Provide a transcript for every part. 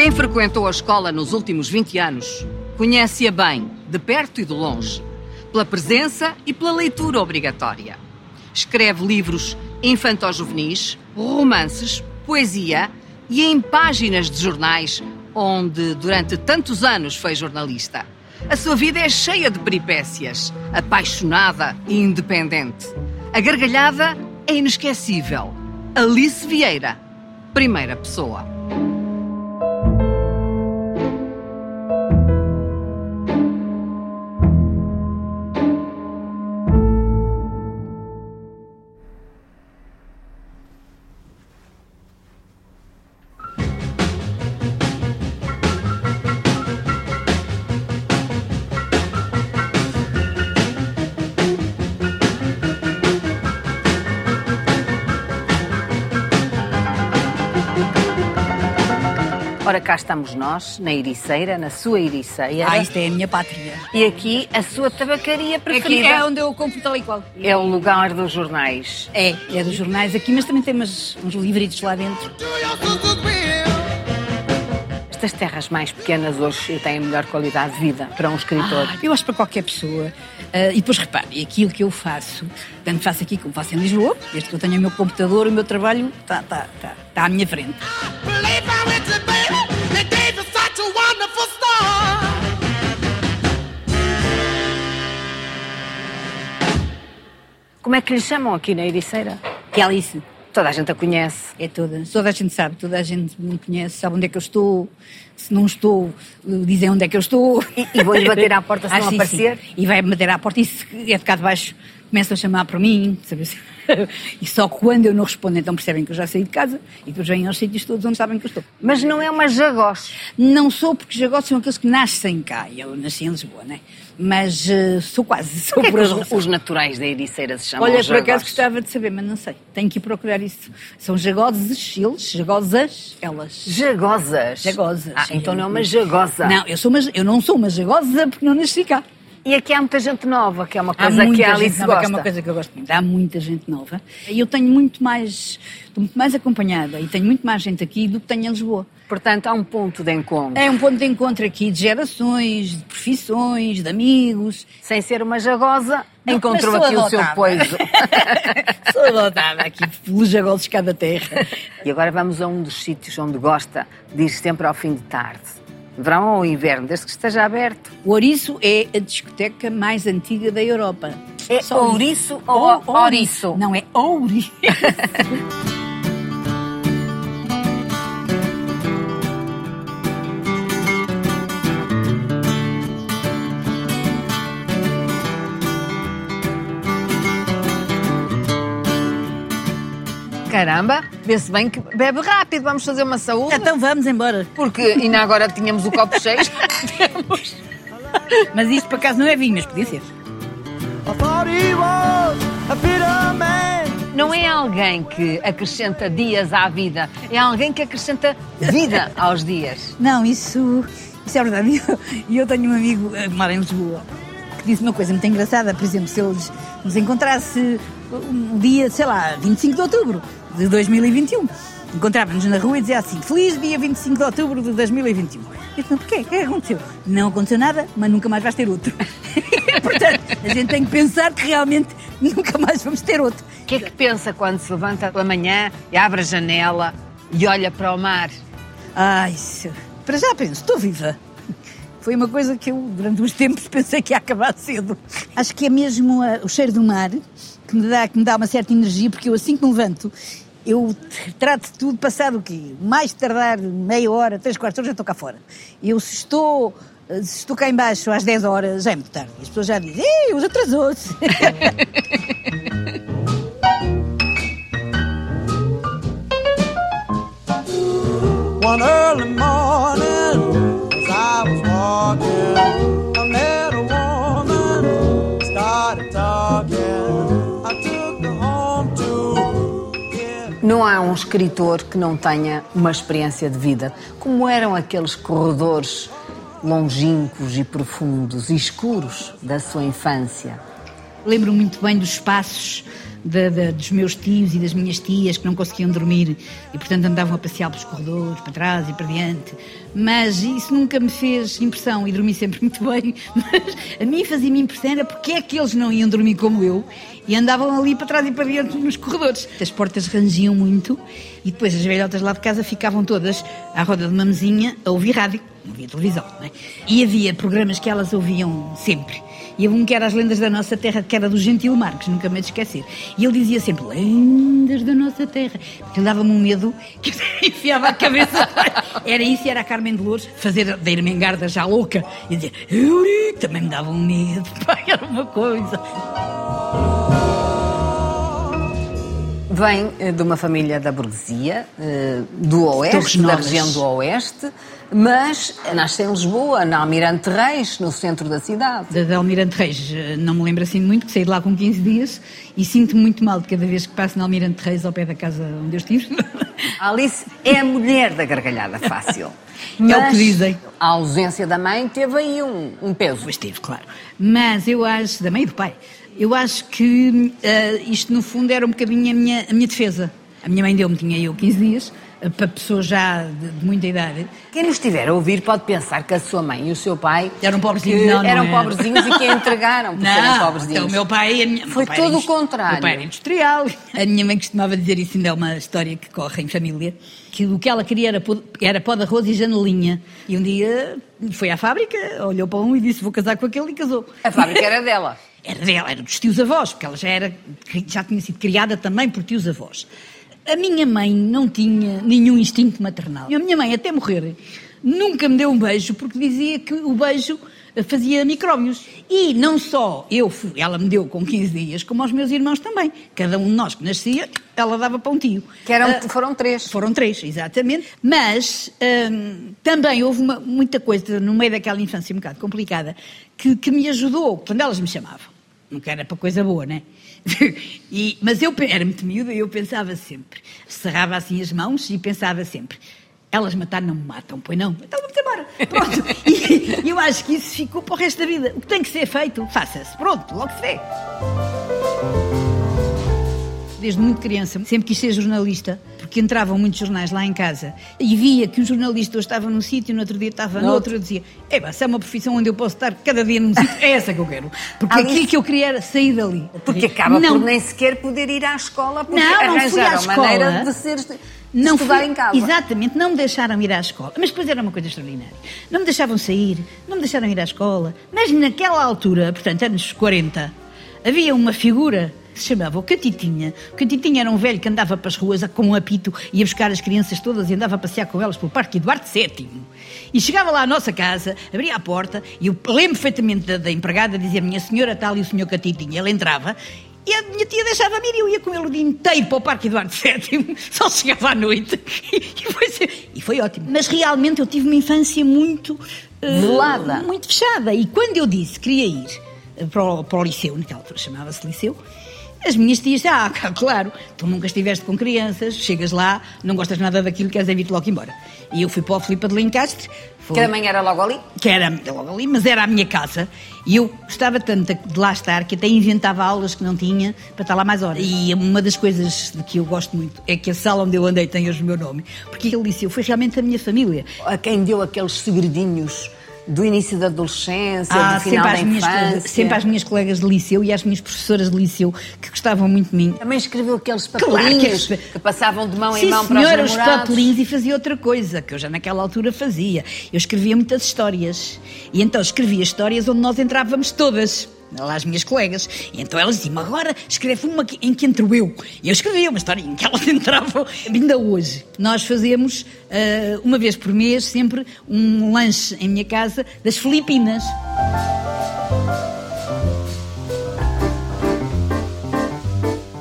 Quem frequentou a escola nos últimos 20 anos conhece-a bem, de perto e de longe, pela presença e pela leitura obrigatória. Escreve livros infanto-juvenis, romances, poesia e em páginas de jornais, onde durante tantos anos foi jornalista. A sua vida é cheia de peripécias, apaixonada e independente. A gargalhada é inesquecível. Alice Vieira, primeira pessoa. Estamos nós, na Ericeira, na sua Ericeira. Ah, isto é a minha pátria. E aqui a sua tabacaria preferida. Aqui é onde eu compro tal e qual. É o lugar dos jornais. É, é dos jornais aqui, mas também tem umas, uns livritos lá dentro. Estas terras mais pequenas hoje têm melhor qualidade de vida para um escritor. Ah, eu acho para qualquer pessoa. Ah, e depois repare, aquilo que eu faço, tanto faço aqui como faço em Lisboa, desde que eu tenho o meu computador, o meu trabalho está tá, tá, tá à minha frente. Como é que lhe chamam aqui na Ericeira? Que é Alice. Toda a gente a conhece. É toda. Toda a gente sabe, toda a gente me conhece, sabe onde é que eu estou. Se não estou, dizem onde é que eu estou. E, e vou-lhe bater à porta se Ah, não sim, aparecer? sim. E vai bater à porta e se é de cá de baixo começam a chamar para mim. Sabe? assim. E só quando eu não respondo, então percebem que eu já saí de casa e depois vêm aos sítios todos onde sabem que eu estou. Mas não é uma jagoche. Não sou, porque jagotes são aqueles que nascem cá. Eu nasci em Lisboa, né? Mas eh, sou quase. Sou é por os, adoção. os naturais da Ericeira se chamam Olha, por acaso gostava de saber, mas não sei. Tenho que ir procurar isso. São jagoses, eles, jagosas, elas. Jagosas. Jagosas. Ah, então não é uma jagosa. Não, eu, sou uma, eu não sou uma jagosa porque não nasci cá. E aqui há muita gente nova, que é uma coisa que a Alice nova, gosta. que é uma coisa que eu gosto muito. Há muita gente nova. E eu tenho muito mais, estou muito mais acompanhada e tenho muito mais gente aqui do que tenho em Lisboa. Portanto, há um ponto de encontro. É um ponto de encontro aqui de gerações, de profissões, de amigos. Sem ser uma jagosa, Não, encontrou mas aqui sou o seu adotada. poiso. Sou adotada aqui pelos jagolos de cada terra. e agora vamos a um dos sítios onde gosta de ir sempre ao fim de tarde. Verão ou inverno, desde que esteja aberto. O Ouriço é a discoteca mais antiga da Europa. É Só ouriço ou ouriço? Não, é ouriço. Caramba, vê-se bem que bebe rápido. Vamos fazer uma saúde. então vamos embora. Porque ainda agora tínhamos o copo cheio. Mas isto por acaso não é vinho, mas podia ser. Não é alguém que acrescenta dias à vida, é alguém que acrescenta vida aos dias. Não, isso, isso é verdade. E eu, eu tenho um amigo eh, que mora em Lisboa que disse uma coisa muito engraçada. Por exemplo, se eles nos encontrasse um dia, sei lá, 25 de outubro de 2021, encontrávamos na rua e dizia assim: Feliz dia 25 de outubro de 2021. Eu disse, porquê? O que é que aconteceu? Não aconteceu nada, mas nunca mais vais ter outro. Portanto, a gente tem que pensar que realmente nunca mais vamos ter outro. O que é que pensa quando se levanta pela manhã e abre a janela e olha para o mar? Ai, para já penso, estou viva. Foi uma coisa que eu, durante uns tempos, pensei que ia acabar cedo. Acho que é mesmo ah, o cheiro do mar que me, dá, que me dá uma certa energia, porque eu assim que me levanto, eu trato de tudo passado o quê? Mais tardar meia hora, três quartos de hora, já estou cá fora. Eu se estou, ah, se estou cá embaixo às 10 horas, já é muito tarde. As pessoas já dizem, ei, os atrasou-se. One early morning, as I was walking, Não há um escritor que não tenha uma experiência de vida. Como eram aqueles corredores longínquos e profundos e escuros da sua infância? Lembro muito bem dos espaços dos meus tios e das minhas tias que não conseguiam dormir e, portanto, andavam a passear pelos corredores, para trás e para diante. Mas isso nunca me fez impressão e dormi sempre muito bem. Mas a mim fazia-me impressão era porque é que eles não iam dormir como eu e andavam ali para trás e para diante nos corredores. As portas rangiam muito e depois as velhotas lá de casa ficavam todas à roda de uma mesinha a ouvir rádio, não havia televisão, não é? E havia programas que elas ouviam sempre. E um que era as lendas da nossa terra, que era do Gentil Marques, nunca me esquecer. E ele dizia sempre, lendas da nossa terra. Porque ele dava-me um medo que eu enfiava a cabeça. Era isso era a Carmen de Louros fazer da Irmengarda já louca. E dizia, Euri, também me dava um medo. Pá, era uma coisa. Vem eh, de uma família da burguesia, eh, do Oeste, da região do Oeste, mas nasce em Lisboa, na Almirante Reis, no centro da cidade. Da, da Almirante Reis, eh, não me lembro assim muito, que saí de lá com 15 dias e sinto-me muito mal de cada vez que passo na Almirante Reis ao pé da casa onde eu estive. Alice é a mulher da gargalhada fácil. É o que Mas dizem. A ausência da mãe teve aí um, um peso. Pois teve, claro. Mas eu acho, da mãe e do pai, eu acho que eh, isto no fundo era um bocadinho a minha, a minha defesa. A minha mãe deu-me, tinha eu 15 dias, para pessoas já de, de muita idade. Quem nos estiver a ouvir pode pensar que a sua mãe e o seu pai Eram pobrezinhos, não, não eram eram. pobrezinhos e que a entregaram por serem Não, pobrezinhos. então o meu pai... A minha, Foi pai era todo o indus- contrário. Meu pai era industrial. A minha mãe costumava dizer isso, ainda é uma história que corre em família, que o que ela queria era pó, era pó de arroz e janelinha. E um dia foi à fábrica, olhou para um e disse, vou casar com aquele e casou. A fábrica era dela. Era dela, era dos tios-avós, porque ela já, era, já tinha sido criada também por tios-avós. A minha mãe não tinha nenhum instinto maternal. A minha mãe, até morrer, nunca me deu um beijo, porque dizia que o beijo fazia micróbios. E não só eu fui, ela me deu com 15 dias, como aos meus irmãos também. Cada um de nós que nascia, ela dava para um tio. Que eram, Ah, foram três. foram três, exatamente. Mas hum, também houve uma- muita coisa no meio daquela infância um bocado complicada que, que me ajudou quando elas me chamavam. Nunca era para coisa boa, né? E, mas eu era muito miúda e eu pensava sempre, cerrava assim as mãos e pensava sempre. Elas matar não me matam, pois não? Então vamos embora. Pronto. E eu acho que isso ficou para o resto da vida. O que tem que ser feito, faça-se. Pronto, logo se vê. Desde muito criança, sempre quis ser jornalista, porque entravam muitos jornais lá em casa e via que um jornalista hoje estava num sítio, no outro dia estava no No outro, eu dizia: Eba, se é uma profissão onde eu posso estar cada dia num sítio, é essa que eu quero. Porque Alice- aquilo que eu queria era sair dali. Porque acaba não, por nem sequer poder ir à escola porque Não, não arranjaram maneira escola. de, ser, não estudar fui- em casa. Exatamente, não me deixaram ir à escola. Mas depois era uma coisa extraordinária. Não me deixavam sair, não me deixaram ir à escola. Mas naquela altura, portanto, anos 40, havia uma figura que se chamava o Catitinha. O Catitinha era um velho que andava para as ruas com um apito, ia buscar as crianças todas e andava a passear com elas pelo Parque Eduardo VII. E chegava lá à nossa casa, abria a porta e eu lembro perfeitamente da, da empregada dizer minha senhora tal e o senhor Catitinha. Ele entrava e a minha tia deixava-me ir e eu ia com ele o dia inteiro para o Parque Eduardo VII, só chegava à noite. E foi, ser- e foi ótimo. Mas realmente eu tive uma infância muito. eh, Velada. Muito fechada. E quando eu disse que queria ir eh, para o, para o liceu, naquela altura chamava-se liceu, as minhas tias, ah, claro, tu nunca estiveste com crianças, chegas lá, não gostas nada daquilo, queres é vir-te logo embora. E eu fui para o Filipe de Lencastre, foi- Que também era logo ali. que era logo ali, mas era a minha casa. E eu gostava tanto de lá estar que até inventava aulas que não tinha para estar lá mais horas. E uma das coisas de que eu gosto muito é que a sala onde eu andei tem hoje o meu nome, porque aquele liceu foi realmente a minha família. A quem deu aqueles segredinhos do início da adolescência, Ah, do final sempre, da às minhas, infância. sempre às minhas colegas de liceu e às minhas professoras de liceu que gostavam muito de mim. Também escreveu aqueles Claro que papelinhos que passavam de mão em Sim, mão para senhora, os os namorados. papelinhos e fazia outra coisa, que eu já naquela altura fazia. Eu escrevia muitas histórias. E então escrevia histórias onde nós entrávamos todas. Lá as minhas colegas. Então elas diziam, agora escreve uma em que entro eu. E eu escrevia uma história em que elas entravam. Ainda hoje, nós fazemos, ah, uma vez por mês, sempre um lanche em minha casa das Filipinas.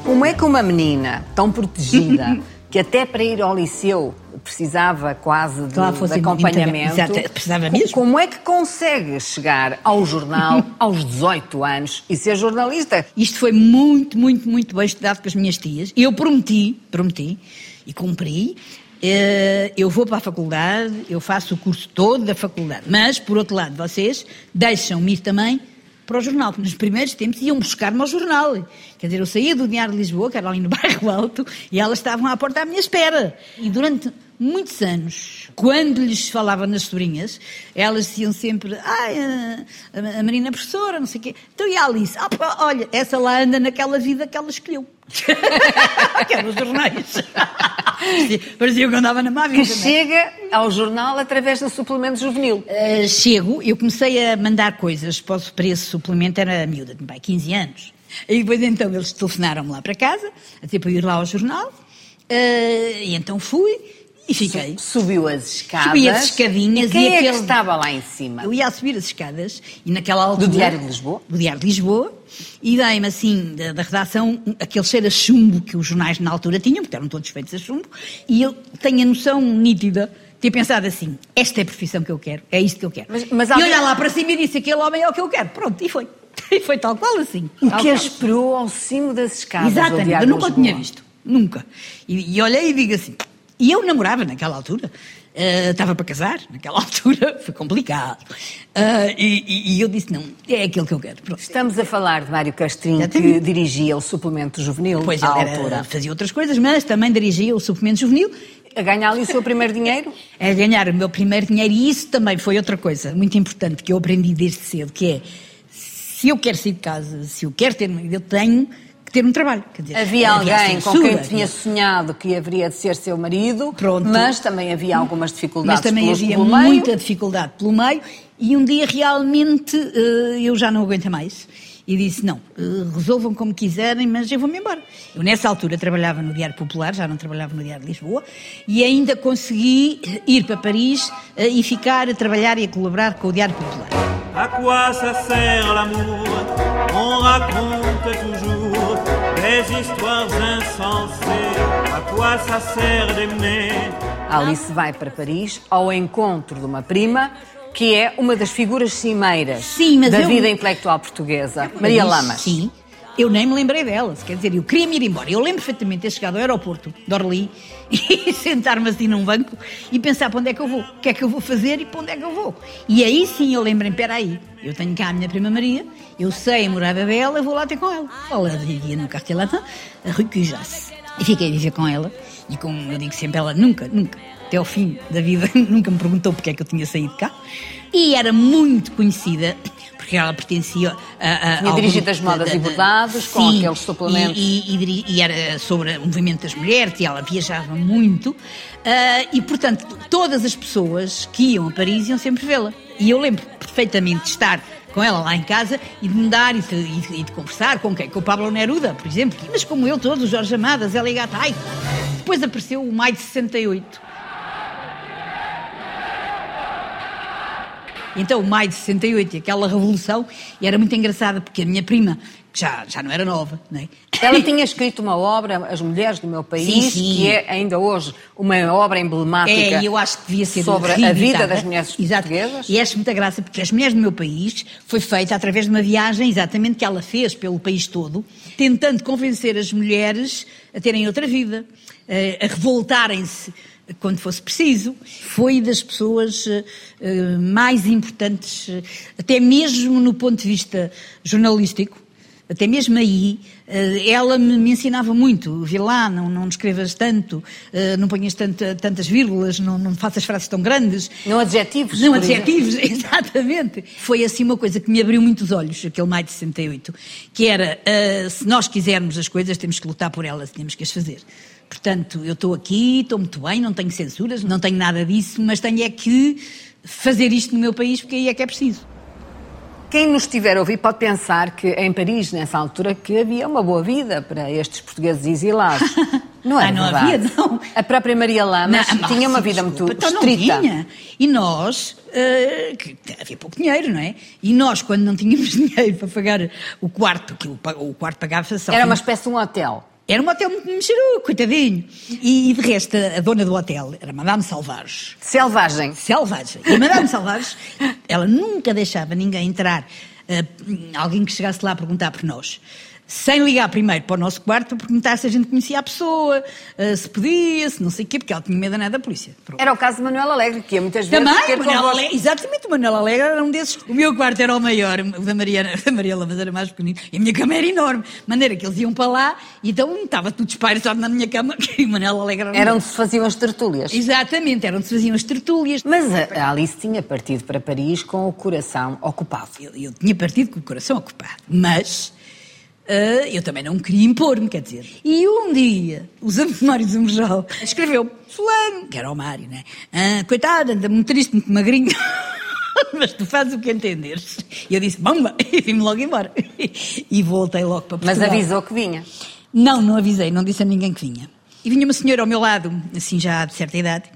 Como é que uma menina tão protegida, que até para ir ao liceu precisava quase de, lá de acompanhamento, Exato, precisava co- mesmo. como é que consegue chegar ao jornal aos 18 anos e ser jornalista? Isto foi muito, muito, muito bem estudado com as minhas tias. Eu prometi, prometi e cumpri. eh, Eu vou para a faculdade, eu faço o curso todo da faculdade. Mas, por outro lado, vocês deixam-me ir também para o jornal, porque nos primeiros tempos iam buscar-me ao jornal. Quer dizer, eu saía do Diário de Lisboa, que era ali no bairro Alto, e elas estavam à porta à minha espera. E durante muitos anos, quando lhes falava nas sobrinhas, elas diziam sempre, ai, a, Marina é professora, não sei o quê. Então e a Alice? Ah, olha, essa lá anda naquela vida que ela escolheu. que eram os jornais. Parecia que eu andava na má vida. Que é? chega ao jornal através do suplemento juvenil. Uh, chego, eu comecei a mandar coisas para, para esse suplemento, era miúda, tinha pai, 15 anos. E depois então eles telefonaram-me lá para casa, até para ir lá ao jornal, uh, e então fui e fiquei. Subiu as escadas. Subi as escadinhas e quem e é que aquele- estava lá em cima? Eu ia a subir as escadas e naquela altura... Do Diário de Lisboa? Do Diário de Lisboa. E dei-me assim, da, da redação, aquele cheiro a chumbo que os jornais na altura tinham, porque eram todos feitos a chumbo, e eu tenho a noção nítida ter pensado assim, esta é a profissão que eu quero, é isto que eu quero. Mas- mas e alguém- olhar lá para cima e disse, aquele homem é o que eu quero. Pronto, e foi. E foi tal qual assim. O que esperou ao cimo das escadas Exatamente, eu nunca o tinha visto. Nunca. E, e olhei e digo assim. E eu namorava naquela altura. eh, Estava para casar naquela altura. Foi complicado. Eh, e, e- eu disse: não, é aquilo que eu quero. Pronto. Estamos a falar de Mário Castrinho, que dirigia o suplemento juvenil Depois à ele altura. fazia outras coisas, mas também dirigia o suplemento juvenil. A ganhar ali o seu primeiro dinheiro? a ganhar o meu primeiro dinheiro e isso também foi outra coisa muito importante que eu aprendi desde cedo, que é se eu quero sair de casa, se eu quero ter marido, eu tenho ter um trabalho. Quer dizer, Havia alguém com censura, quem tinha sonhado que haveria de ser seu marido, Pronto. mas também havia algumas dificuldades Mas também pelos- havia pelo meio. muita dificuldade pelo meio e um dia realmente eh, eu já não aguento mais. E disse, não, eh, resolvam como quiserem, mas eu vou-me embora. Eu nessa altura trabalhava no Diário Popular, já não trabalhava no Diário de Lisboa, e ainda consegui ir para Paris eh, e ficar a trabalhar e a colaborar com o Diário Popular. À quoi ça sert l'amour On raconte toujours Alice vai para Paris ao encontro de uma prima que é uma das figuras cimeiras Sim, mas da eu- vida intelectual portuguesa, Maria Mas, Lamas. Sim. Eu nem me lembrei delas, quer dizer, eu queria me ir embora. Eu lembro perfeitamente de ter chegado ao aeroporto de Orly e sentar-me assim num banco e pensar para onde é que eu vou, o que é que eu vou fazer e para onde é que eu vou. E aí sim eu lembrei, espera aí, eu tenho cá a minha prima Maria, eu sei a morada dela, eu vou lá ter com ela. Ela vivia no Quartier Latin, a Rue Cujas. E fiquei a viver com ela, e como eu digo sempre, ela nunca, nunca, até ao fim da vida, nunca me perguntou porque é que eu tinha saído cá. E era muito conhecida, porque ela pertencia a. a Tinha dirigido as modas da- e da- bordados, com Sim, aqueles suplementos. E, e- e era sobre o movimento das mulheres, e ela viajava muito. ah, e, portanto, todas as pessoas que iam a Paris iam sempre vê-la. E eu lembro perfeitamente de estar com ela lá em casa e de me dar e de, e de- e conversar com quem? Com o Pablo Neruda, por exemplo. Mas como eu, todos, Jorge Amadas, Elia Gattai. Depois apareceu o Maio de 68. Então, maio de 68, e aquela revolução, e era muito engraçada, porque a minha prima, que já, já não era nova, não é? Ela tinha escrito uma obra, As Mulheres do Meu País, Sim, sim. que é ainda hoje uma obra emblemática É, eu acho que devia ser sobre a vida das mulheres Exato. portuguesas. E acho muita graça, porque As Mulheres do Meu País foi feita através de uma viagem, exatamente, que ela fez pelo país todo, tentando convencer as mulheres a terem outra vida, eh, a revoltarem-se quando fosse preciso. Foi das pessoas eh, eh, mais importantes, eh, até mesmo no ponto de vista jornalístico, até mesmo aí, ela me, ensinava muito. Vê lá, não, não escrevas tanto, não ponhas tanta- tantas vírgulas, não, não faças frases tão grandes. Não adjetivos. Não por exemplo. adjetivos, exatamente. Foi assim uma coisa que me abriu muito os olhos, aquele maio de 68, que era, se nós quisermos as coisas, temos que lutar por elas, temos que as fazer. Portanto, eu estou aqui, estou muito bem, não tenho censuras, não tenho nada disso, mas tenho é que fazer isto no meu país, porque aí é que é preciso. Quem nos estiver a ouvir pode pensar que em Paris, nessa altura, que havia uma boa vida para estes portugueses exilados. Não é Ah, não verdade. havia, não. A própria Maria Lamas Não, tinha uma vida desculpa, muito então não estrita. tinha. E nós, eh, que havia pouco dinheiro, não é? E nós, quando não tínhamos dinheiro para pagar o quarto, que o, o quarto pagava só. Era uma espécie de um hotel. Era um hotel muito mexeru, coitadinho. E, e de resto, a dona do hotel era Madame Salvage. Selvagem. Selvagem. E Madame Salvage, ela nunca deixava ninguém entrar, eh, alguém que chegasse lá a perguntar por nós. Sem ligar primeiro para o nosso quarto para perguntar se a gente conhecia a pessoa, uh, se podia, se não sei o quê, porque ela tinha medo nada da polícia. Pronto. Era o caso de Manuel Alegre, que ia muitas vezes Também, Manuel convosco. Alegre, exatamente, o Manuel Alegre era um desses. O meu quarto era o maior, o da Mariana, da era mais pequenino, e a minha cama era enorme. De maneira que eles iam para lá, e então estava tudo espairado na minha cama, que o Manuel Alegre era Era onde se faziam as tertúlias. Exatamente, era onde se faziam as tertúlias. Mas a a Alice tinha partido para Paris com o coração ocupado. Eu, eu tinha partido com o coração ocupado, mas ah, eu também não queria impor-me, quer dizer. E um dia, o Zé Mário Zumejal escreveu, fulano, que era o Mário, né? Ah, coitado, anda muito triste, muito magrinho. Mas tu fazes o que entenderes. E eu disse, bomba! E vim-me logo embora. E voltei logo para Mas Portugal. avisou que vinha. Não, não avisei, não disse a ninguém que vinha. E vinha uma senhora ao meu lado, assim já de certa idade,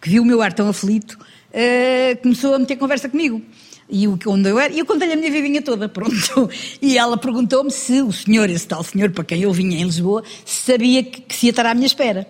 que viu o meu ar tão aflito, eh, começou a meter conversa comigo. E o que onde eu era, e eu contei-lhe a minha vivinha toda, pronto. E ela perguntou-me se o senhor, esse tal senhor para quem eu vinha em Lisboa, sabia que, que se ia estar à minha espera.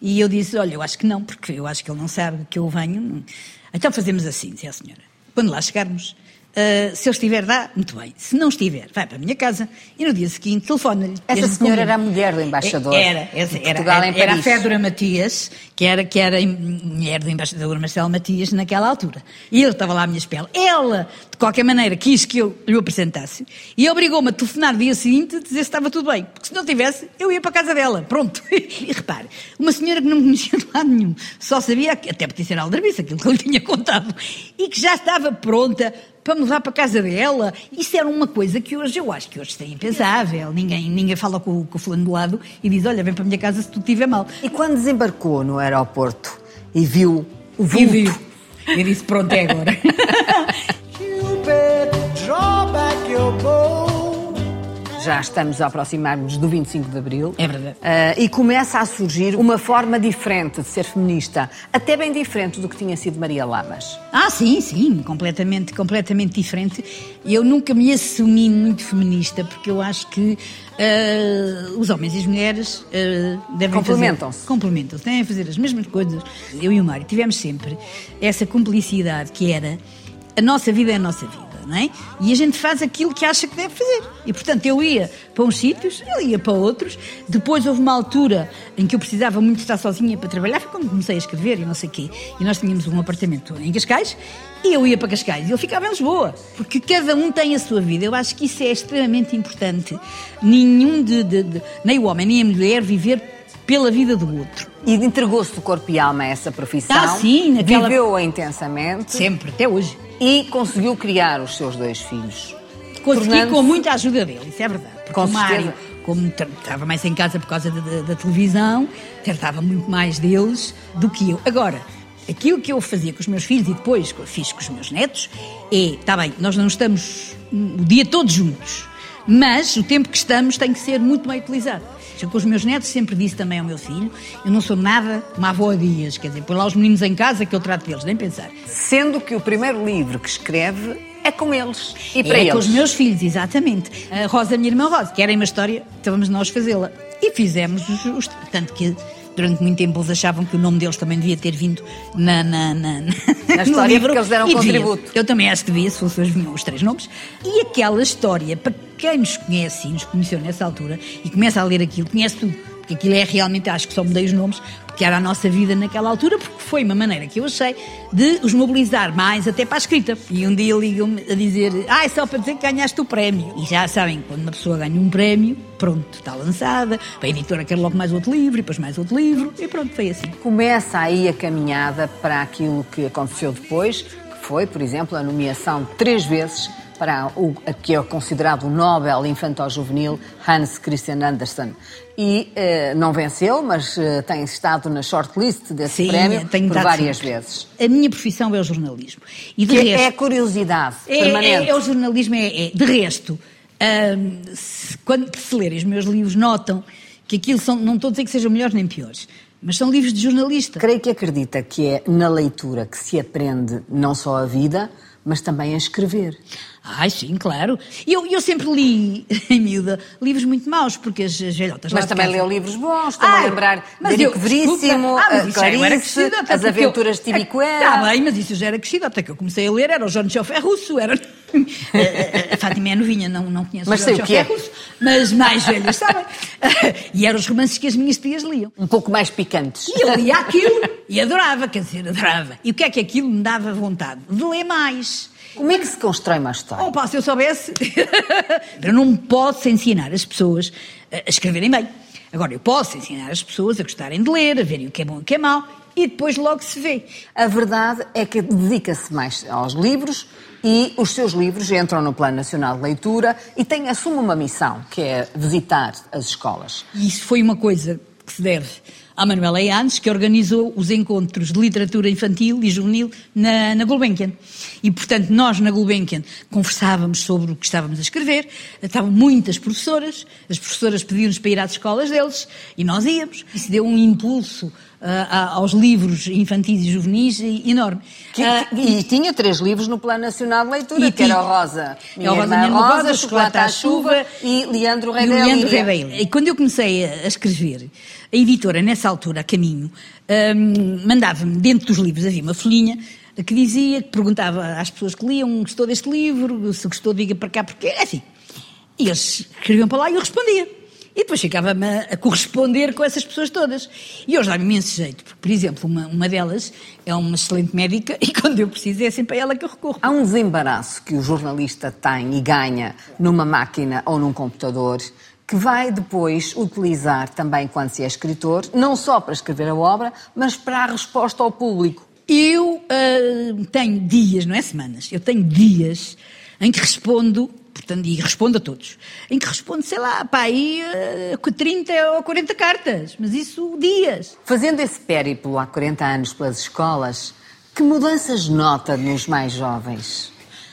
E eu disse: Olha, eu acho que não, porque eu acho que ele não sabe que eu venho. Então fazemos assim, disse a senhora. Quando lá chegarmos, ah, se ele estiver, dá, muito bem. Se não estiver, vai para a minha casa e no dia seguinte telefona-lhe. Essa senhora era a mulher do embaixador Era, essa, era, Portugal era, era a. Fédora Matias, que era, que era mulher do embaixador Marcelo Matias naquela altura. E ele estava lá à minha espera. Ela, de qualquer maneira, quis que eu lhe apresentasse e obrigou-me a telefonar no dia seguinte a dizer se estava tudo bem. Porque se não tivesse, eu ia para a casa dela. Pronto. E repare, uma senhora que não me conhecia de lado nenhum, só sabia, que- até podia ser aldrabice, aquilo que eu lhe tinha contado, e que já estava pronta para me levar para a casa dela. Isso era uma coisa que hoje, eu acho que hoje seria impensável. Ninguém, ninguém fala com, o- com o fulano do lado e diz, olha, vem para a minha casa se tudo estiver mal. E quando desembarcou no aeroporto e viu o vulto, E viu. Eu disse, pronto, é agora. Cupid, draw back your bow. Já estamos a aproximar-nos do 25 de Abril. É verdade. Ah, e começa a surgir uma forma diferente de ser feminista, até bem diferente do que tinha sido Maria Lamas. Ah, sim, sim, completamente, completamente diferente. Eu nunca me assumi muito feminista porque eu acho que ah, os homens e as mulheres ah, devem Complementam-se. complementam-se, devem fazer as mesmas coisas. Eu e o Mário tivemos sempre essa cumplicidade que era a nossa vida é a nossa vida. Não é? E a gente faz aquilo que acha que deve fazer. E, portanto, eu ia para uns sítios, ele ia para outros. Depois houve uma altura em que eu precisava muito estar sozinha para trabalhar. Foi quando comecei a escrever e não sei o quê. E nós tínhamos um apartamento em Cascais. E eu ia para Cascais e ele ficava em Lisboa. Porque cada um tem a sua vida. Eu acho que isso é extremamente importante. Nenhum de, de- de- nem o homem nem a mulher viver pela vida do outro. E entregou-se de corpo e alma a essa profissão. Ah, sim, naquela- Viveu-a intensamente Sempre, até hoje. e conseguiu criar os seus dois filhos. Consegui com muita ajuda dele, isso é verdade. Porque Com o Mário, como estava mais em casa por causa da, da- da televisão, tratava muito mais deles do que eu. Agora, aquilo que eu fazia com os meus filhos e depois fiz com os meus netos é, está bem, nós não estamos hum, o dia todo juntos, mas o tempo que estamos tem que ser muito bem utilizado. Com os meus netos sempre disse também ao meu filho, eu não sou nada uma avó a dias, quer dizer, põe lá os meninos em casa que eu trato deles, nem pensar. Sendo que o primeiro livro que escreve é com eles. E para é eles. com os meus filhos, exatamente. A Rosa, a minha irmã Rosa, querem uma história, então vamos nós fazê-la. E fizemos os, os- Tanto que durante muito tempo eles achavam que o nome deles também devia ter vindo na, na, na, Na história, livro. porque eles deram devia. contributo. Eu também acho que devia, se fossem vinham os três nomes. E aquela história, para quem nos conhece e nos conheceu nessa altura e começa a ler aquilo, conhece tudo. Porque aquilo é realmente, acho que só mudei os nomes, porque era a nossa vida naquela altura, porque foi uma maneira que eu achei de os mobilizar mais até para a escrita. E um dia ligam-me a dizer, ah, é só para dizer que ganhaste o prémio. E já sabem, quando uma pessoa ganha um prémio, pronto, está lançada, a editora quer logo mais outro livro, e depois mais outro livro, e pronto, foi assim. Começa aí a caminhada para aquilo que aconteceu depois, que foi, por exemplo, a nomeação três vezes para o que é considerado o Nobel Infantil-Juvenil Hans Christian Andersen. E eh, não venceu, mas eh, tem estado na shortlist desse Sim, prémio por várias sempre. vezes. A minha profissão é o jornalismo. E de Que resto, é curiosidade É, permanente. é- é o jornalismo, é, é- de resto, hum, se- quando se lerem os meus livros, notam que aquilo são, não estou a dizer que sejam melhores nem piores, mas são livros de jornalista. Creio que acredita que é na leitura que se aprende não só a vida, mas também a escrever. Ai, sim, claro. E eu, eu sempre li, em miúda, livros muito maus, porque as, as velhotas lá Mas também leu livros bons, estou-me a lembrar mas de eu- Veríssimo. Ah, mas já eu era Clarice, crescida, As Aventuras de Tibicoera. Está bem, mas isso já era crescida, até que eu comecei a ler, era o Jorge Chofé Russo, era... a, a- a Fátima é novinha, não, não conheço Mas o Jorge que é. Russo, mas mais velhas, sabem? E eram os romances que as minhas tias liam. Um pouco mais picantes. E eu lia aquilo e adorava, quer dizer, adorava. E o que é que aquilo me dava vontade? De ler mais. Como é que se constrói uma história? Opa, se eu soubesse. eu não posso ensinar as pessoas a escreverem bem. Agora, eu posso ensinar as pessoas a gostarem de ler, a verem o que é bom e o que é mau, e depois logo se vê. A verdade é que dedica-se mais aos livros e os seus livros entram no Plano Nacional de Leitura e tem, assume uma missão, que é visitar as escolas. E isso foi uma coisa que se deve à Manuela Eanes, que organizou os encontros de literatura infantil e juvenil na, na Gulbenkian. E, portanto, nós na Gulbenkian conversávamos sobre o que estávamos a escrever, estavam muitas professoras, as professoras pediam-nos para ir às escolas deles e nós íamos. Isso deu um impulso a- aos livros infantis e juvenis enorme. Que- Ah, e tinha três livros no Plano Nacional de Leitura, E que era tinha- o Rosa, É Minha o Rosa, Irmã Minha Rosa, Rosa, Chocolate à Chuva e Leandro Rei e Leandro. E quando eu comecei a escrever, a editora, nessa altura, a caminho, hum, mandava-me, dentro dos livros, havia uma folhinha que dizia, que perguntava às pessoas que liam, gostou deste livro, se gostou, diga para cá, porque é assim. E eles escreviam para lá e eu respondia. E depois ficava-me a, a corresponder com essas pessoas todas. E hoje dá-me imenso jeito, porque, por exemplo, uma, uma delas é uma excelente médica e quando eu preciso é sempre a ela que eu recorro. Há um desembaraço que o jornalista tem e ganha numa máquina ou num computador que vai depois utilizar também quando se é escritor, não só para escrever a obra, mas para a resposta ao público. Eu ah, tenho dias, não é semanas, eu tenho dias em que respondo, portanto, e respondo a todos, em que respondo, sei lá, pá, aí ah, com 30 ou 40 cartas, mas isso dias. Fazendo esse périplo há 40 anos pelas escolas, que mudanças nota nos mais jovens?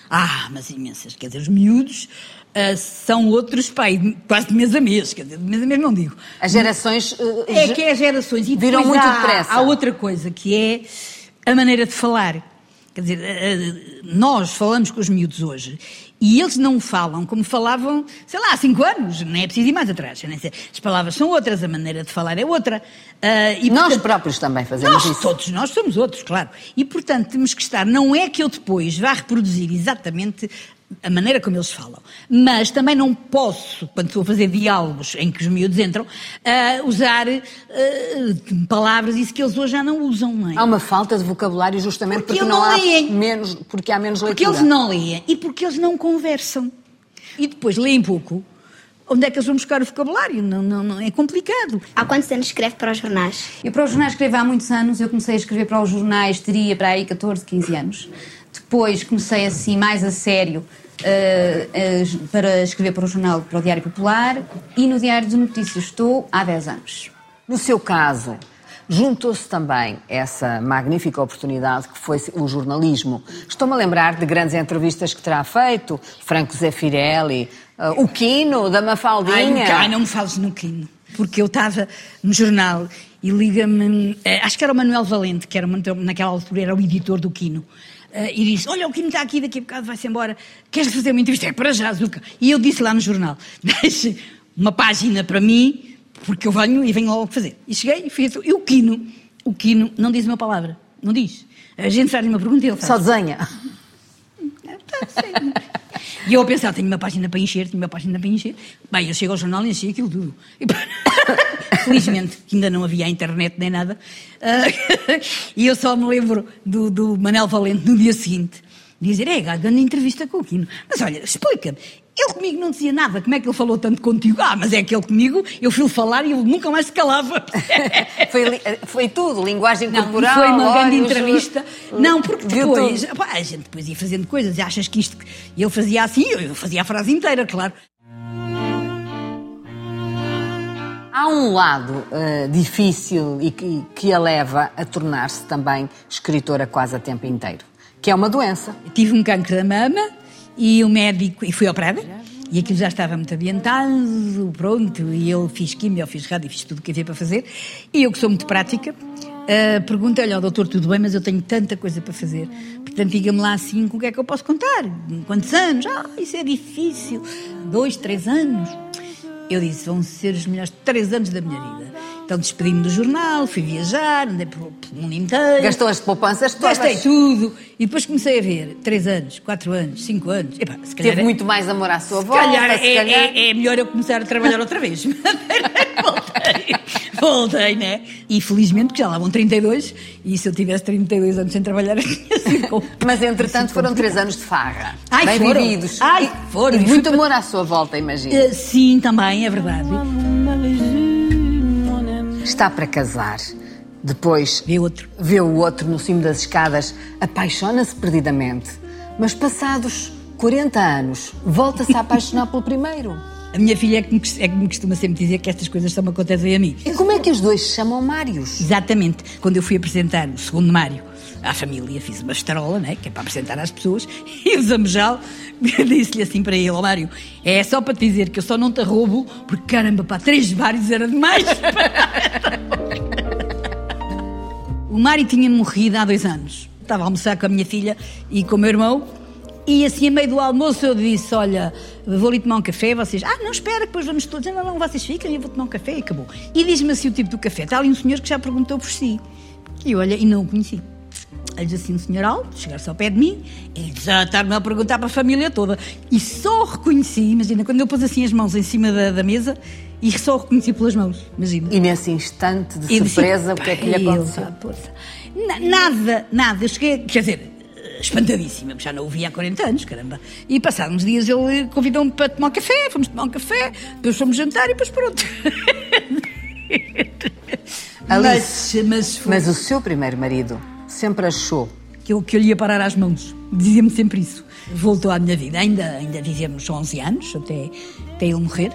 Ah, mas imensas, quer dizer, os miúdos ah, são outros, e quase de mês a mês, quer dizer, de mês a mês não digo. As gerações eh, É que é as gerações. E Viram muito há, depressa. Há outra coisa que é a maneira de falar. Quer dizer, eh, nós falamos com os miúdos hoje e eles não falam como falavam, sei lá, há cinco anos, não é preciso ir mais atrás. As palavras são outras, a maneira de falar é outra. Ah, e, Nós portanto, próprios também fazemos nós isso. todos, nós somos outros, claro. E, portanto, temos que estar. Não é que eu depois vá reproduzir exatamente a maneira como eles falam, mas também não posso, quando estou a fazer diálogos em que os miúdos entram, ah, usar ah, palavras isso que eles hoje já não usam, não é? Há uma falta de vocabulário justamente Porque porque, não, não há menos, porque há menos Porque leitura. eles não leem e porque eles não conversam. E depois leem pouco. Onde é que eles vão buscar o vocabulário? Não, não, não, é complicado. Há quantos anos escreve para os jornais? Eu para os jornais escrevo há muitos anos. Eu comecei a escrever para os jornais, teria para aí 14, 15 anos. Depois comecei assim mais a sério eh, eh, para escrever para o jornal, para o Diário Popular e no Diário de Notícias estou há 10 anos. No seu caso, juntou-se também essa magnífica oportunidade que foi o jornalismo. Estou-me a lembrar de grandes entrevistas que terá feito, Franco Zeffirelli, eh, o Quino, da Ai, Mafaldinha. nunca- ai, não me fales no Quino. Porque eu estava no jornal e liga-me, acho que era o Manuel Valente, que era, naquela altura era o editor do Quino. Eh, e disse: Olha, o Quino está aqui, daqui a bocado vai-se embora. Queres fazer uma entrevista? É para já, Zuca. E eu disse lá no jornal: Deixe uma página para mim, porque eu venho e venho logo fazer. E cheguei e fiz. E o Quino, o Quino não diz uma palavra. Não diz. A gente faz-lhe uma pergunta e ele faz. Só desenha. E eu a pensar, tenho uma página para encher, tenho uma página para encher. Bem, eu chego ao jornal e enchi aquilo tudo. E, felizmente, que ainda não havia internet nem nada. Ah, e eu só me lembro do, do Manel Valente no dia seguinte dizer: É, grande entrevista com o Quino. Mas olha, explica-me. Ele comigo não dizia nada, como é que ele falou tanto contigo? Ah, mas é que ele comigo, eu fui falar e ele nunca mais se calava. Foi, foi tudo, linguagem Não, corporal. foi uma grande olhos, entrevista. Não, porque depois, pá, a gente depois ia fazendo coisas, e achas que isto. E ele fazia assim, eu fazia a frase inteira, claro. Há um lado eh, difícil e que, que a leva a tornar-se também escritora quase a tempo inteiro, que é uma doença. Eu tive um cancro da mama e o médico. E fui operada. E aquilo já estava muito adiantado, pronto. E eu fiz quimio, fiz rádio, fiz tudo o que havia para fazer. E eu, que sou muito prática, Uh, Pergunta-lhe ao doutor, tudo bem, mas eu tenho tanta coisa para fazer. Portanto, diga-me lá assim, com o que é que eu posso contar? Quantos anos? Ah, isso é difícil. Dois, três anos. Eu disse, vão ser os melhores três anos da minha vida. Então despedi-me do jornal, fui viajar, andei pelo mundo inteiro. Gastou as poupanças todas. Gastei tudo. E depois comecei a ver, três anos, quatro anos, cinco anos. Epá, se calhar Teve é- muito mais amor à sua se volta, calhar, se é, calhar. é- é melhor eu começar a trabalhar outra vez. voltei, né? E felizmente, porque já lá vão 32, e se eu tivesse 32 anos sem trabalhar. Mas entretanto foram três anos de farra. Ai, bem foram. vividos. Ai, E- foram. E muito amor à sua volta, imagino. Eh, Sim, também, é verdade. Está para casar. Depois Vê outro. vê o outro no cimo das escadas, apaixona-se perdidamente. Mas passados 40 anos, volta-se a apaixonar pelo primeiro. A minha filha é que, me, é que me costuma sempre dizer que estas coisas só me acontecem a mim. E como é que os dois se chamam Mários? Exatamente. Quando eu fui apresentar o segundo Mário à família, fiz uma estarola, né, que é para apresentar às pessoas, e o Zambejal disse-lhe assim para ele, ó Mário, é só para te dizer que eu só não te roubo, porque caramba, pá, três Mários era demais. o Mário tinha morrido há dois anos. Estava a almoçar com a minha filha e com o meu irmão, e assim, a meio do almoço, eu disse: Olha, vou ali tomar um café. Vocês, ah, não, espera, depois vamos todos. Não, não, vocês ficam, eu vou tomar um café e acabou. E diz-me assim o tipo do café: Está ali um senhor que já perguntou por si. E olha, e não o conheci. Ele diz assim: um senhor alto, chegar-se ao pé de mim e já estar-me a perguntar para a família toda. E só o reconheci, imagina, quando eu pus assim as mãos em cima da, da mesa e só o reconheci pelas mãos, imagina. E nesse instante de E disse, surpresa, o que é que lhe "Pá, ele, aconteceu? pá, poça." Na- Nada, nada. Eu cheguei, quer dizer, espantadíssima, porque já não o via há 40 anos, caramba. E passados uns dias ele convidou-me para tomar um café, fomos tomar um café, depois fomos jantar e depois pronto. Alice, mas, mas foi Mas o seu primeiro marido sempre achou que eu, que eu lhe ia parar às mãos. Dizia-me sempre isso. Voltou à minha vida. Ainda, ainda vivemos 11 anos, até, até ele morrer.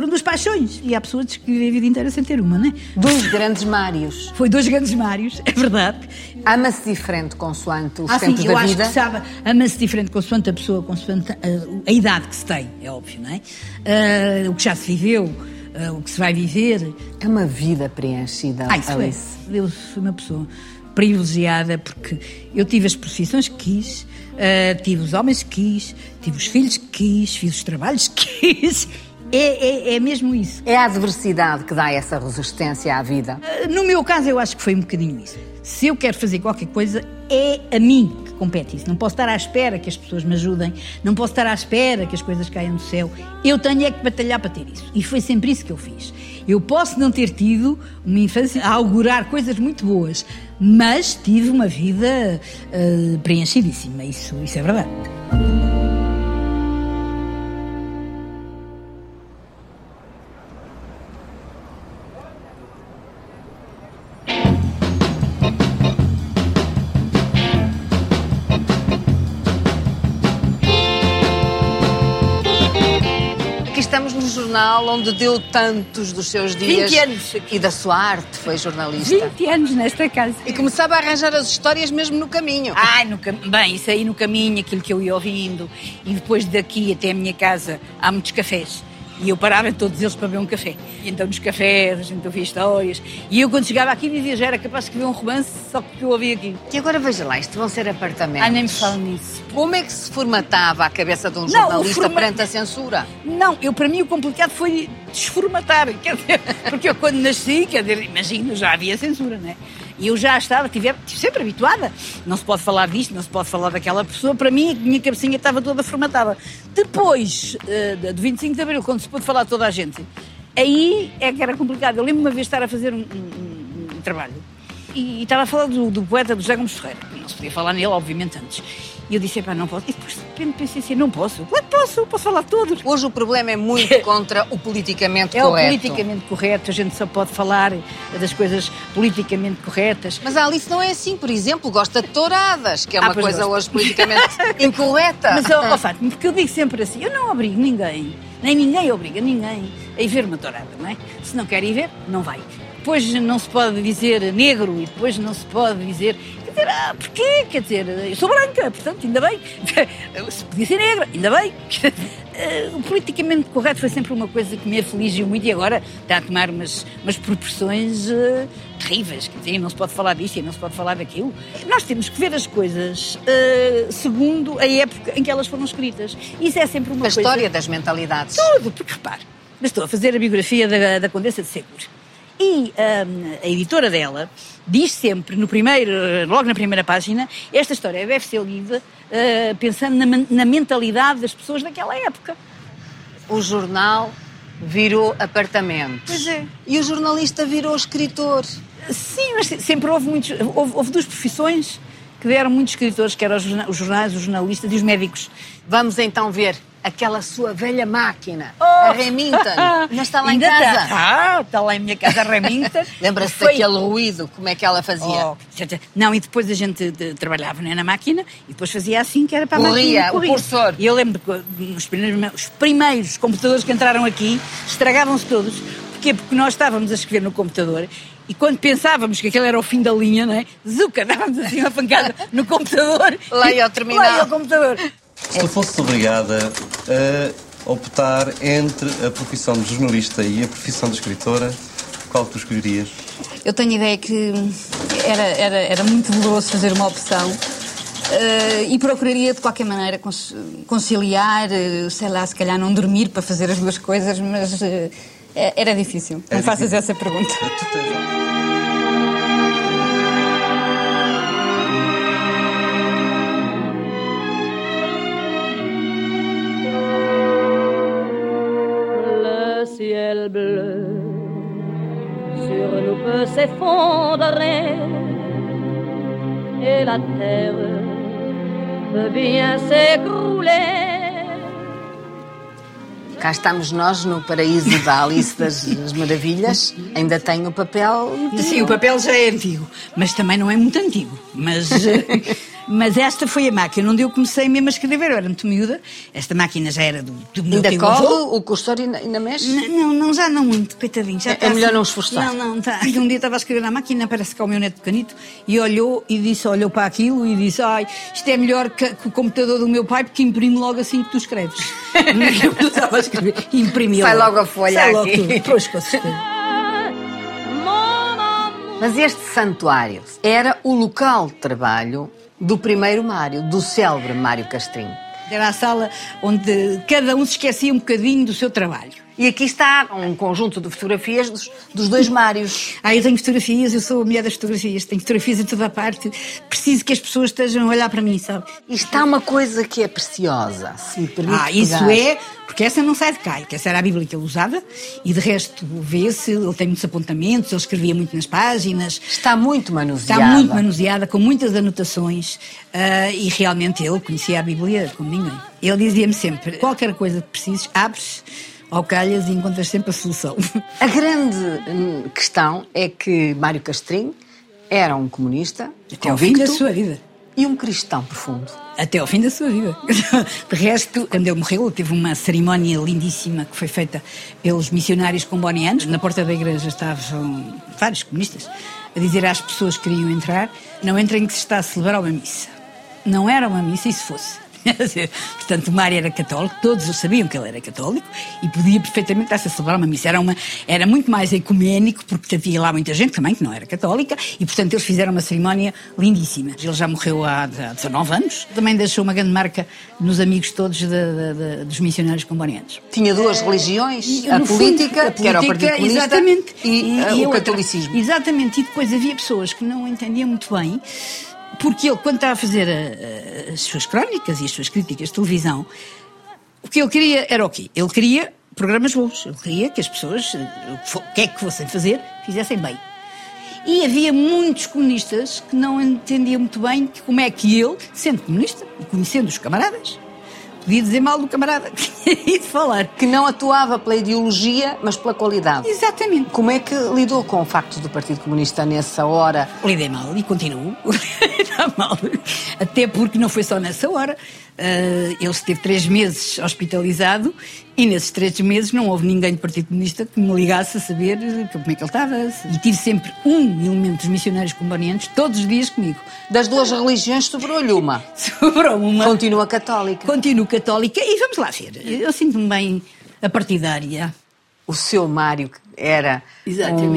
Foram duas paixões. E há pessoas que vivem a vida inteira sem ter uma, não é? dois grandes Mários. Foi dois grandes Mários, é verdade. Ama-se diferente consoante os Ah, sim, tempos eu da acho vida? que sabe, ama-se diferente consoante a pessoa, consoante a, a idade que se tem, é óbvio, não é? Ah, o que já se viveu, ah, o que se vai viver. É uma vida preenchida, Ah, isso Alice. é. Eu fui uma pessoa privilegiada porque eu tive as profissões que quis, ah, tive os homens que quis, tive os filhos que quis, fiz os trabalhos que quis. É, é, é mesmo isso. É a adversidade que dá essa resistência à vida. Ah, No meu caso, eu acho que foi um bocadinho isso. Se eu quero fazer qualquer coisa, é a mim que compete isso. Não posso estar à espera que as pessoas me ajudem, não posso estar à espera que as coisas caiam do céu. Eu tenho é que batalhar para ter isso. E foi sempre isso que eu fiz. Eu posso não ter tido uma infância a augurar coisas muito boas, mas tive uma vida ah, preenchidíssima. Isso, isso é verdade. Onde deu tantos dos seus dias 20 anos. e da sua arte, foi jornalista. 20 anos nesta casa. E começava a arranjar as histórias mesmo no caminho. Ai, no cam... bem, isso aí no caminho, aquilo que eu ia ouvindo. E depois daqui até a minha casa há muitos cafés. E eu parava em todos eles para beber um café. E então nos cafés a gente ouvia histórias. E eu quando chegava aqui dizia, já era capaz de escrever um romance só porque eu ouvia aqui. E agora veja lá, isto vão ser apartamentos. Ai, nem me falo nisso. Como é que se formatava a cabeça de um Não, jornalista forma- perante a censura? Não, eu para mim o complicado foi desformatar. Quer dizer, porque eu quando nasci, quer dizer, imagino, já havia censura, não é? E eu já estava, tive, sempre habituada. Não se pode falar disto, não se pode falar daquela pessoa. Para mim, a minha cabecinha estava toda formatada. Depois eh, do 25 de Abril, quando se pôde falar toda a gente, aí é que era complicado. Eu lembro-me uma vez estar a fazer um, um- um- trabalho e, e estava a falar do, do poeta José Gomes Ferreira. Se podia falar nele, obviamente, antes. E eu disse, pá, não posso. E depois de repente pensei assim, não posso. Claro que posso, posso falar de todos. Hoje o problema é muito contra o politicamente É correto. o politicamente correto, a gente só pode falar das coisas politicamente corretas. Mas a Alice não é assim, por exemplo, gosta de touradas, que é Ah, uma coisa gosto. hoje politicamente incorreta. Mas, ó, ó, Fátima, porque eu digo sempre assim, eu não obrigo ninguém, nem ninguém obriga ninguém a ir ver uma tourada, não é? Se não quer ir ver, não vai. Depois não se pode dizer negro e depois não se pode dizer... Quer dizer, ah, porquê? Quer dizer, eu sou branca, portanto, ainda bem. Se podia ser negra, ainda bem. Eh, O politicamente correto foi sempre uma coisa que me afligiu muito e agora está a tomar umas, umas proporções eh, terríveis. Quer dizer, não se pode falar disto e não se pode falar daquilo. Nós temos que ver as coisas eh, segundo a época em que elas foram escritas. Isso é sempre uma A coisa... história das mentalidades. Tudo, porque repare, eu estou a fazer a biografia da, da Condessa de Seguro. E hum, a editora dela diz sempre, no primeiro, logo na primeira página, esta história deve ser lida eh, pensando na, na mentalidade das pessoas daquela época. O jornal virou apartamento. Pois é. E o jornalista virou escritor. Sim, mas se- sempre houve muitos. Houve, houve duas profissões que deram muitos escritores, que eram os jornais, os jornalistas e os médicos. Vamos então ver aquela sua velha máquina, a Remington. Ainda está lá em Oh! Ainda casa. Está, Ah, está lá em minha casa a Remington. Lembra-se Foi- daquele ruído, como é que ela fazia? Oh. Não, e depois a gente de- trabalhava né, na máquina e depois fazia assim que era para a Corria, máquina. o cursor. E eu lembro que nos primeiros, os primeiros computadores que entraram aqui estragavam-se todos. Porquê? Porque nós estávamos a escrever no computador e quando pensávamos que aquele era o fim da linha, não é? Zuca, dávamos assim uma pancada no computador. Leia ao terminal. Leia ao computador. Se tu fosses obrigada a optar entre a profissão de jornalista e a profissão de escritora, qual tu escolherias? Eu tenho a ideia que era, era, era muito doloroso fazer uma opção. eh, e procuraria de qualquer maneira conciliar, eh, sei lá, se calhar não dormir para fazer as duas coisas, mas é- era difícil. Não É faças difícil. essa pergunta. La terre peut bien s'écrouler. Cá estamos nós no paraíso da Alice das Maravilhas. Ainda tem o papel. Sim, o papel já é antigo, mas também não é muito antigo. Mas, mas esta foi a máquina onde eu comecei mesmo a escrever. Eu era muito miúda. Esta máquina já era do, do meu Ainda corre o cursor e ainda, ainda mexe? N- Não, não, já não muito, coitadinho. Já É- está é melhor assim. não esforçar. Não, não, está. Um dia estava a escrever na máquina, parece que é o meu neto pequenito, e olhou e disse, olhou para aquilo e disse, ai, isto é melhor que, que o computador do meu pai, porque imprime logo assim que tu escreves. eu estava a escrever, imprimi Sai logo a folha Sai logo aqui. tudo. Pois, com certeza. Mas este santuário era o local de trabalho do primeiro Mário, do célebre Mário Castrinho. Era a sala onde cada um se esquecia um bocadinho do seu trabalho. E aqui está um conjunto de fotografias dos, dos dois Mários. Ah, eu tenho fotografias, eu sou a mulher das fotografias, tenho fotografias em toda a parte. Preciso que as pessoas estejam a olhar para mim, sabe? E está uma coisa que é preciosa, se me permite. Ah, isso pegar. é, porque essa não sai de cá, que essa era a Bíblia que ele usava, e de resto vê-se, ele tem muitos apontamentos, ele escrevia muito nas páginas. Está muito manuseada. Está muito manuseada, com muitas anotações, ah, e realmente ele conhecia a Bíblia como ninguém. Ele dizia-me sempre: qualquer coisa que precises, abres ao calhas e encontras sempre a solução. A grande questão é que Mário Castrinho era um comunista, Até ao fim convicto, da sua vida. e um cristão profundo. Até ao fim da sua vida. De resto, quando ele morreu, teve uma cerimónia lindíssima que foi feita pelos missionários combonianos. Na porta da igreja estavam vários comunistas a dizer às pessoas que queriam entrar: não entrem que se está a celebrar uma missa. Não era uma missa, e se fosse. Portanto, o Mário era católico, todos sabiam que ele era católico e podia perfeitamente estar-se a celebrar uma missa. Era, uma, era muito mais ecuménico, porque havia lá muita gente também que não era católica e, portanto, eles fizeram uma cerimónia lindíssima. Ele já morreu há, há 19 anos, também deixou uma grande marca nos amigos todos de- de- de- dos missionários combonianos. Tinha duas religiões, E, a no fundo, política, a que era o Partido política, Comunista, exatamente, e, uh, a o outra. catolicismo. Exatamente, e depois havia pessoas que não entendiam muito bem, porque ele, quando estava a fazer a- a- as suas crónicas e as suas críticas de televisão, o que ele queria era o quê? Ele queria programas bons, ele queria que as pessoas, eh, o que é que fossem fazer, fizessem bem. E havia muitos comunistas que não entendiam muito bem como é que ele, sendo comunista e conhecendo os camaradas, podia dizer mal do camarada e de falar. Que não atuava pela ideologia, mas pela qualidade. Exatamente. Como é que lidou com o facto do Partido Comunista nessa hora? Lidei mal e continuo. Está mal. Até porque não foi só nessa hora. Ah, ele esteve três meses hospitalizado E nesses três meses não houve ninguém do Partido Comunista que me ligasse a saber como é que ele estava. E tive sempre um elemento dos missionários combonianos todos os dias comigo. Das duas religiões sobrou-lhe uma. Sobrou uma. Continua católica. Continuo católica e vamos lá ver. Eu sinto-me bem a partidária. O seu Mário que era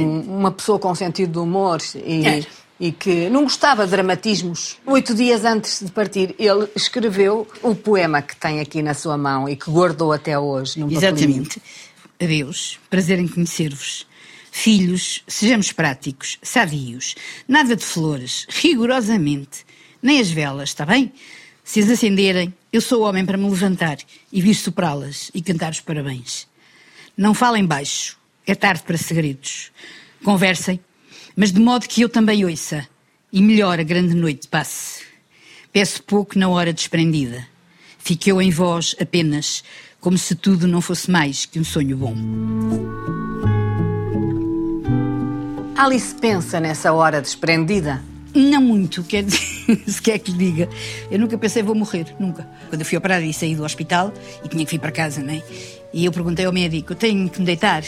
um- uma pessoa com sentido de humor e, É. e que não gostava de dramatismos. Oito dias antes de partir, ele escreveu o poema que tem aqui na sua mão e que guardou até hoje num papelinho. Exatamente. Adeus, prazer em conhecer-vos. Filhos, sejamos práticos, sadios, nada de flores, rigorosamente. Nem as velas, está bem? Se as acenderem, eu sou o homem para me levantar e vir soprá-las e cantar os parabéns. Não falem baixo, é tarde para segredos. Conversem, mas de modo que eu também ouça e melhor a grande noite passe. Peço pouco na hora desprendida. Fique eu em vós apenas, como se tudo não fosse mais que um sonho bom. Alice pensa nessa hora desprendida. Não muito, quer dizer, se quer que lhe diga. Eu nunca pensei vou morrer, nunca. Quando eu fui operada e saí do hospital e tinha que ir para casa, não é? E eu perguntei ao médico, tenho que me deitar?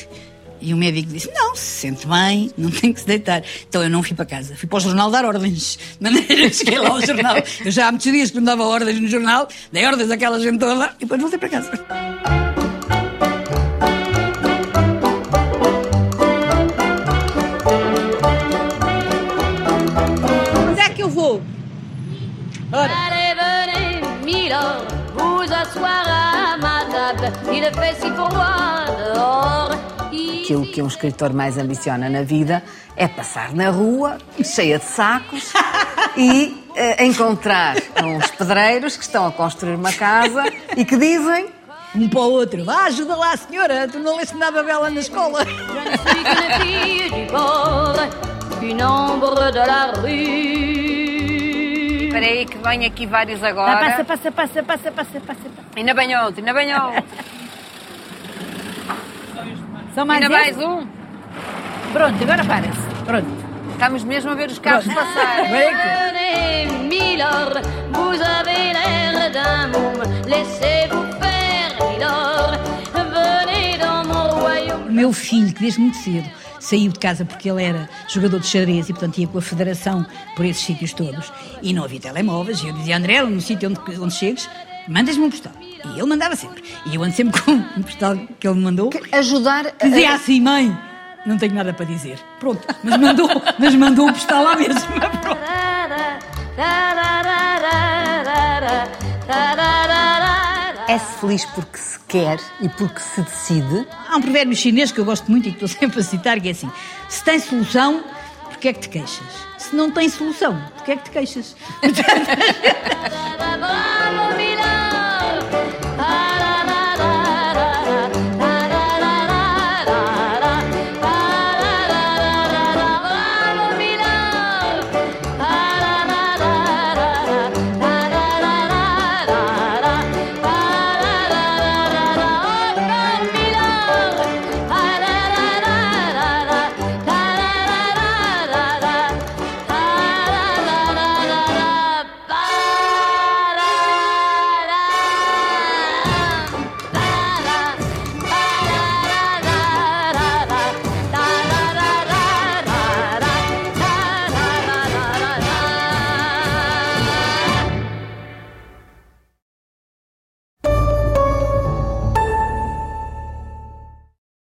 E o médico disse, não, se sente bem, não tem que se deitar. Então eu não fui para casa, fui para o jornal dar ordens. De maneira, cheguei lá ao jornal. Eu já há muitos dias que não dava ordens no jornal, dei ordens àquela gente toda e depois voltei para casa. Onde é que eu vou? Allez, venez, Milord, vous asseoir à ma table. Il fait si froid dehors. Aquilo que um escritor mais ambiciona na vida é passar na rua, cheia de sacos, e eh, encontrar uns pedreiros que estão a construir uma casa e que dizem Um para o outro. Vá, ajuda lá, senhora, tu não leste nada bela na escola. Espera aí que vem aqui vários Ah, agora. passa, passa, passa, passa, passa, passa. Ainda bem outro, ainda bem outro. Só mais ainda esse? mais um. Pronto, agora para-se. Pronto. Estamos mesmo a ver os carros Pronto. Milord, vous avez l'air d'un. Laissez-vous faire. Venez dans mon royaume. O meu filho, que desde muito cedo saiu de casa porque ele era jogador de xadrez e, portanto, ia com a federação por esses sítios todos e não havia telemóveis. E eu dizia, André, no sítio onde, onde chegues, mandas-me um postal. E ele mandava sempre. E eu ando sempre com um postal que ele me mandou. Ajudar a... Dizia assim, mãe, não tenho nada para dizer. Pronto, mas mandou, mas mandou o postal lá mesmo. Pronto. É-se feliz porque se quer e porque se decide. Há um provérbio chinês que eu gosto muito e que estou sempre a citar, que é assim: se tem solução, Porquê é que te queixas? Se não tem solução, porquê é que te queixas?